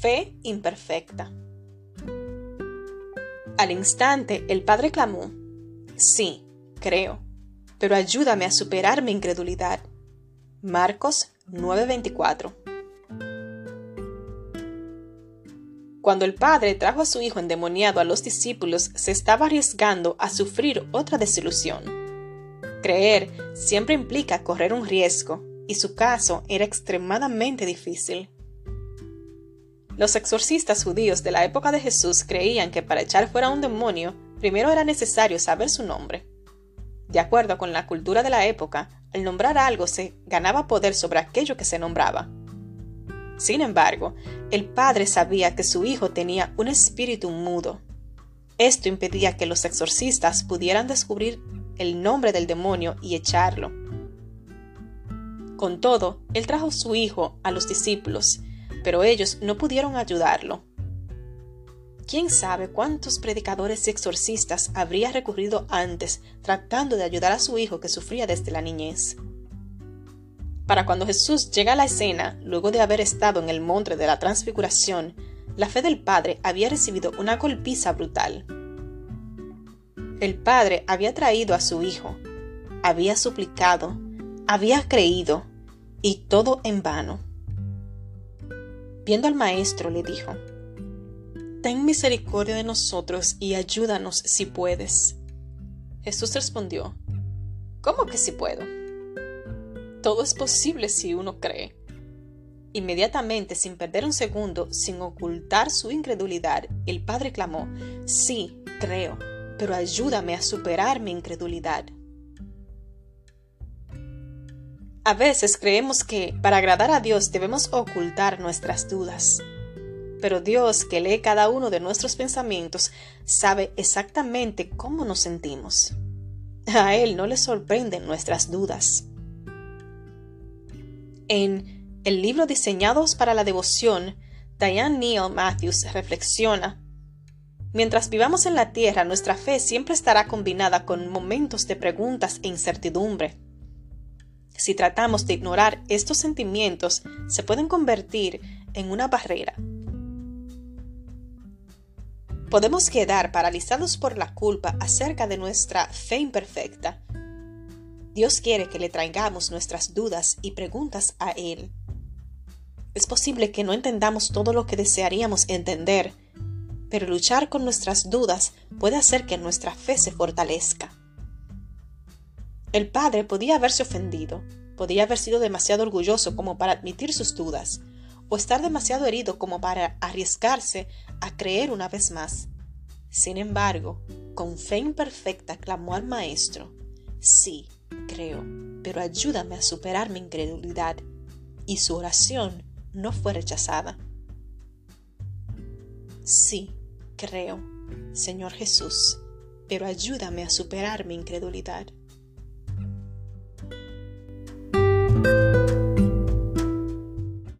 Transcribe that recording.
fe imperfecta. Al instante el padre clamó, Sí, creo, pero ayúdame a superar mi incredulidad. Marcos 9:24 Cuando el padre trajo a su hijo endemoniado a los discípulos, se estaba arriesgando a sufrir otra desilusión. Creer siempre implica correr un riesgo, y su caso era extremadamente difícil. Los exorcistas judíos de la época de Jesús creían que para echar fuera un demonio, primero era necesario saber su nombre. De acuerdo con la cultura de la época, al nombrar algo se ganaba poder sobre aquello que se nombraba. Sin embargo, el padre sabía que su hijo tenía un espíritu mudo. Esto impedía que los exorcistas pudieran descubrir el nombre del demonio y echarlo. Con todo, él trajo su hijo a los discípulos, pero ellos no pudieron ayudarlo. ¿Quién sabe cuántos predicadores y exorcistas habría recurrido antes tratando de ayudar a su hijo que sufría desde la niñez? Para cuando Jesús llega a la escena, luego de haber estado en el monte de la transfiguración, la fe del Padre había recibido una golpiza brutal. El Padre había traído a su Hijo, había suplicado, había creído, y todo en vano. Viendo al Maestro, le dijo, Ten misericordia de nosotros y ayúdanos si puedes. Jesús respondió, ¿Cómo que si puedo? Todo es posible si uno cree. Inmediatamente, sin perder un segundo, sin ocultar su incredulidad, el padre clamó, Sí, creo, pero ayúdame a superar mi incredulidad. A veces creemos que para agradar a Dios debemos ocultar nuestras dudas. Pero Dios, que lee cada uno de nuestros pensamientos, sabe exactamente cómo nos sentimos. A Él no le sorprenden nuestras dudas. En el libro Diseñados para la Devoción, Diane Neal Matthews reflexiona, Mientras vivamos en la tierra, nuestra fe siempre estará combinada con momentos de preguntas e incertidumbre. Si tratamos de ignorar estos sentimientos, se pueden convertir en una barrera. Podemos quedar paralizados por la culpa acerca de nuestra fe imperfecta Dios quiere que le traigamos nuestras dudas y preguntas a Él. Es posible que no entendamos todo lo que desearíamos entender, pero luchar con nuestras dudas puede hacer que nuestra fe se fortalezca. El padre podía haberse ofendido, podía haber sido demasiado orgulloso como para admitir sus dudas, o estar demasiado herido como para arriesgarse a creer una vez más. Sin embargo, con fe imperfecta clamó al Maestro, sí, creo, pero ayúdame a superar mi incredulidad. Y su oración no fue rechazada. Sí, creo, Señor Jesús, pero ayúdame a superar mi incredulidad.